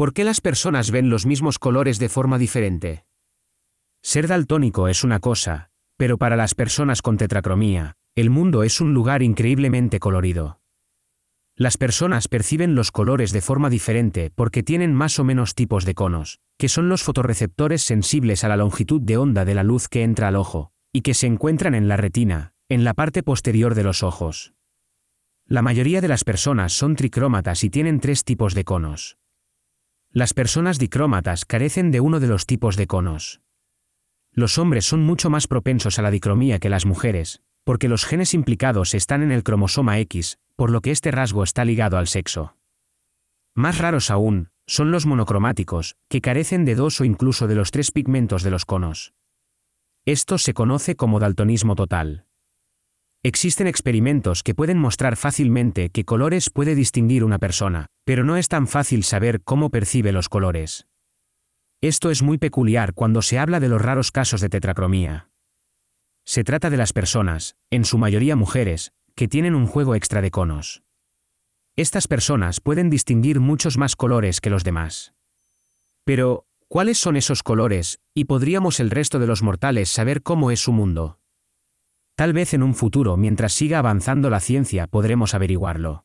¿Por qué las personas ven los mismos colores de forma diferente? Ser daltónico es una cosa, pero para las personas con tetracromía, el mundo es un lugar increíblemente colorido. Las personas perciben los colores de forma diferente porque tienen más o menos tipos de conos, que son los fotorreceptores sensibles a la longitud de onda de la luz que entra al ojo, y que se encuentran en la retina, en la parte posterior de los ojos. La mayoría de las personas son tricrómatas y tienen tres tipos de conos. Las personas dicrómatas carecen de uno de los tipos de conos. Los hombres son mucho más propensos a la dicromía que las mujeres, porque los genes implicados están en el cromosoma X, por lo que este rasgo está ligado al sexo. Más raros aún, son los monocromáticos, que carecen de dos o incluso de los tres pigmentos de los conos. Esto se conoce como daltonismo total. Existen experimentos que pueden mostrar fácilmente qué colores puede distinguir una persona, pero no es tan fácil saber cómo percibe los colores. Esto es muy peculiar cuando se habla de los raros casos de tetracromía. Se trata de las personas, en su mayoría mujeres, que tienen un juego extra de conos. Estas personas pueden distinguir muchos más colores que los demás. Pero, ¿cuáles son esos colores, y podríamos el resto de los mortales saber cómo es su mundo? Tal vez en un futuro, mientras siga avanzando la ciencia, podremos averiguarlo.